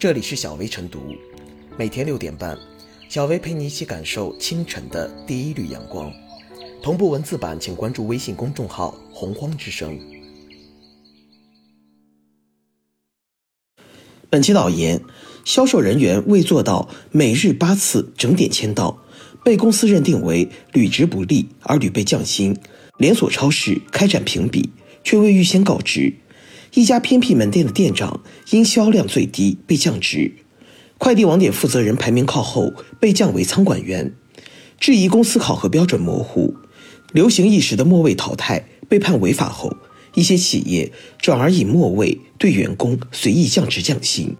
这里是小薇晨读，每天六点半，小薇陪你一起感受清晨的第一缕阳光。同步文字版，请关注微信公众号“洪荒之声”。本期导言：销售人员未做到每日八次整点签到，被公司认定为履职不力而屡被降薪。连锁超市开展评比，却未预先告知。一家偏僻门店的店长因销量最低被降职，快递网点负责人排名靠后被降为仓管员，质疑公司考核标准模糊，流行一时的末位淘汰被判违法后，一些企业转而以末位对员工随意降职降薪。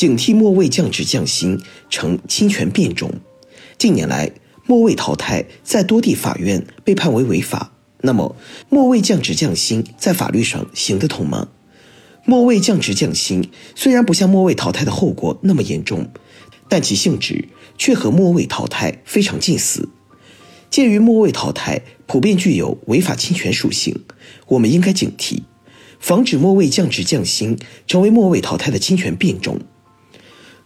警惕末位降职降薪成侵权变种。近年来，末位淘汰在多地法院被判为违法。那么，末位降职降薪在法律上行得通吗？末位降职降薪虽然不像末位淘汰的后果那么严重，但其性质却和末位淘汰非常近似。鉴于末位淘汰普遍具有违法侵权属性，我们应该警惕，防止末位降职降薪成为末位淘汰的侵权变种。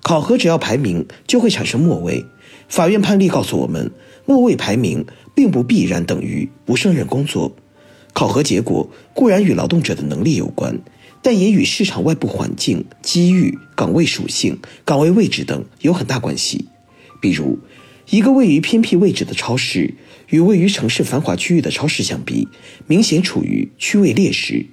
考核只要排名就会产生末位，法院判例告诉我们，末位排名并不必然等于不胜任工作。考核结果固然与劳动者的能力有关，但也与市场外部环境、机遇、岗位属性、岗位位置等有很大关系。比如，一个位于偏僻位置的超市与位于城市繁华区域的超市相比，明显处于区位劣势。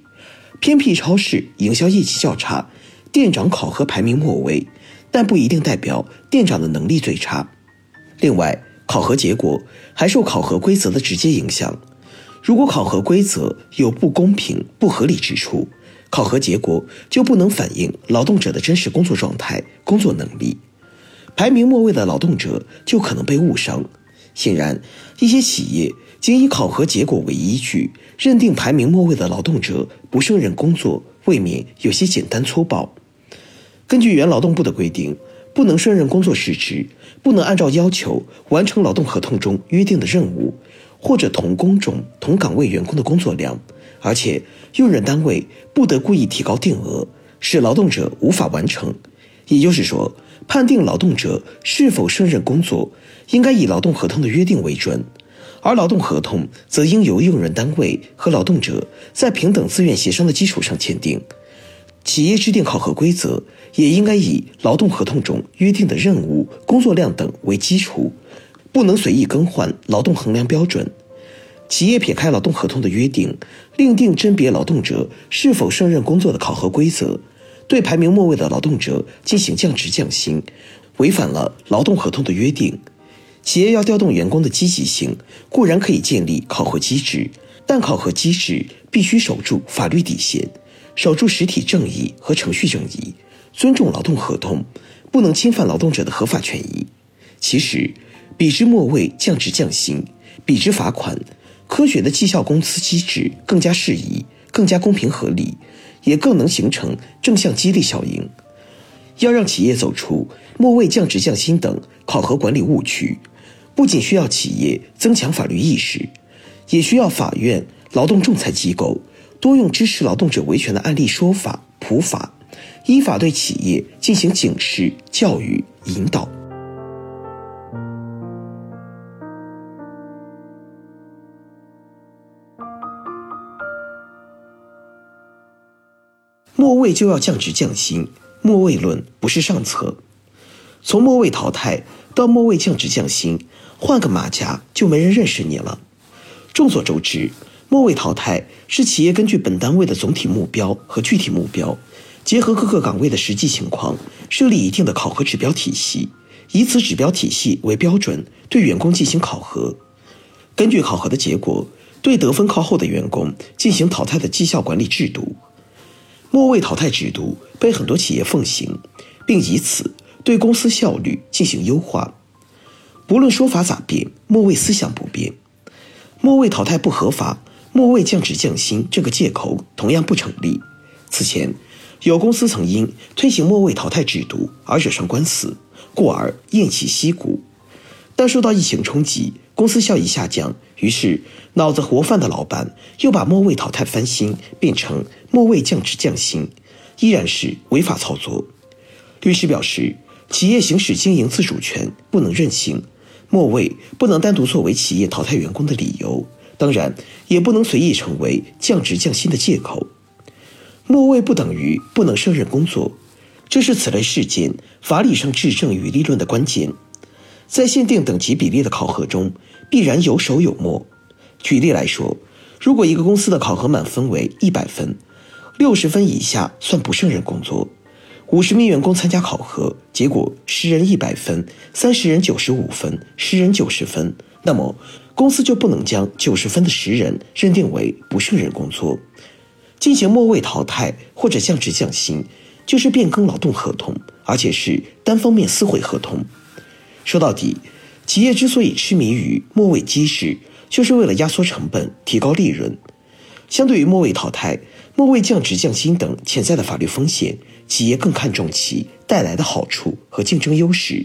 偏僻超市营销业绩较差，店长考核排名末位。但不一定代表店长的能力最差。另外，考核结果还受考核规则的直接影响。如果考核规则有不公平、不合理之处，考核结果就不能反映劳动者的真实工作状态、工作能力，排名末位的劳动者就可能被误伤。显然，一些企业仅以考核结果为依据，认定排名末位的劳动者不胜任工作，未免有些简单粗暴。根据原劳动部的规定，不能胜任工作时职，不能按照要求完成劳动合同中约定的任务，或者同工种同岗位员工的工作量，而且用人单位不得故意提高定额，使劳动者无法完成。也就是说，判定劳动者是否胜任工作，应该以劳动合同的约定为准，而劳动合同则应由用人单位和劳动者在平等自愿协商的基础上签订。企业制定考核规则，也应该以劳动合同中约定的任务、工作量等为基础，不能随意更换劳动衡量标准。企业撇开劳动合同的约定，另定甄别劳动者是否胜任工作的考核规则，对排名末位的劳动者进行降职降薪，违反了劳动合同的约定。企业要调动员工的积极性，固然可以建立考核机制，但考核机制必须守住法律底线。守住实体正义和程序正义，尊重劳动合同，不能侵犯劳动者的合法权益。其实，比之末位降职降薪，比之罚款，科学的绩效工资机制更加适宜，更加公平合理，也更能形成正向激励效应。要让企业走出末位降职降薪等考核管理误区，不仅需要企业增强法律意识，也需要法院、劳动仲裁机构。多用支持劳动者维权的案例说法普法，依法对企业进行警示、教育、引导。末位就要降职降薪，末位论不是上策。从末位淘汰到末位降职降薪，换个马甲就没人认识你了。众所周知。末位淘汰是企业根据本单位的总体目标和具体目标，结合各个岗位的实际情况，设立一定的考核指标体系，以此指标体系为标准，对员工进行考核。根据考核的结果，对得分靠后的员工进行淘汰的绩效管理制度。末位淘汰制度被很多企业奉行，并以此对公司效率进行优化。不论说法咋变，末位思想不变。末位淘汰不合法。末位降职降薪这个借口同样不成立。此前，有公司曾因推行末位淘汰制度而惹上官司，故而偃旗息鼓。但受到疫情冲击，公司效益下降，于是脑子活泛的老板又把末位淘汰翻新，变成末位降职降薪，依然是违法操作。律师表示，企业行使经营自主权不能任性，末位不能单独作为企业淘汰员工的理由，当然也不能随意成为降职降薪的借口。末位不等于不能胜任工作，这是此类事件法理上质证与立论的关键。在限定等级比例的考核中，必然有首有末。举例来说，如果一个公司的考核满分为一百分，六十分以下算不胜任工作。五十名员工参加考核，结果十人一百分，三十人九十五分，十人九十分，那么公司就不能将九十分的十人认定为不胜任工作，进行末位淘汰或者降职降薪，就是变更劳动合同，而且是单方面撕毁合同。说到底，企业之所以痴迷于末位机制，就是为了压缩成本、提高利润。相对于末位淘汰、末位降职降薪等潜在的法律风险，企业更看重其带来的好处和竞争优势。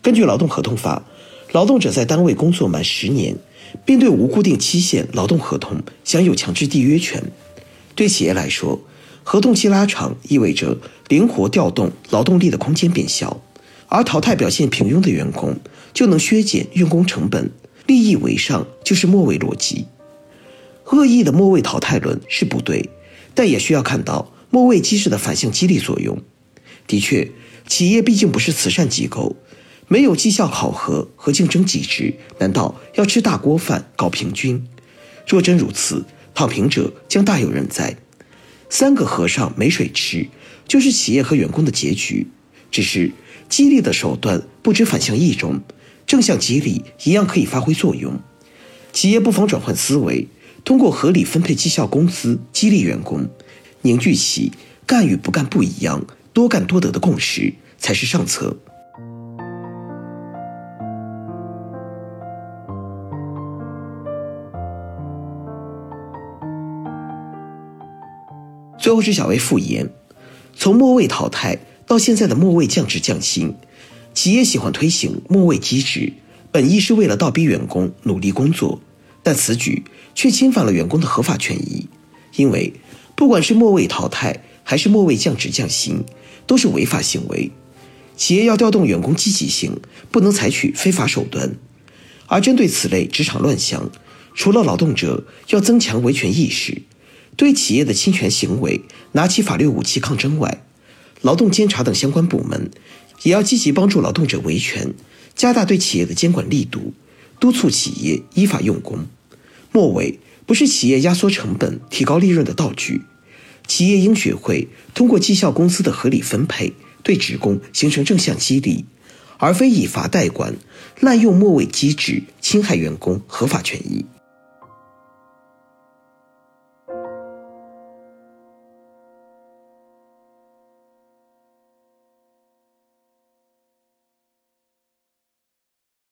根据劳动合同法，劳动者在单位工作满十年，并对无固定期限劳动合同享有强制缔约权。对企业来说，合同期拉长意味着灵活调动劳动力的空间变小。而淘汰表现平庸的员工，就能削减用工成本，利益为上就是末位逻辑。恶意的末位淘汰论是不对，但也需要看到末位机制的反向激励作用。的确，企业毕竟不是慈善机构，没有绩效考核和竞争机制，难道要吃大锅饭搞平均？若真如此，躺平者将大有人在。三个和尚没水吃，就是企业和员工的结局。只是。激励的手段不止反向一种，正向激励一样可以发挥作用。企业不妨转换思维，通过合理分配绩效工资激励员工，凝聚起干与不干不一样、多干多得的共识，才是上策。最后是小薇复言，从末位淘汰。到现在的末位降职降薪，企业喜欢推行末位机制，本意是为了倒逼员工努力工作，但此举却侵犯了员工的合法权益。因为不管是末位淘汰还是末位降职降薪，都是违法行为。企业要调动员工积极性，不能采取非法手段。而针对此类职场乱象，除了劳动者要增强维权意识，对企业的侵权行为拿起法律武器抗争外，劳动监察等相关部门也要积极帮助劳动者维权，加大对企业的监管力度，督促企业依法用工。末尾不是企业压缩成本、提高利润的道具，企业应学会通过绩效工资的合理分配，对职工形成正向激励，而非以罚代管、滥用末尾机制，侵害员工合法权益。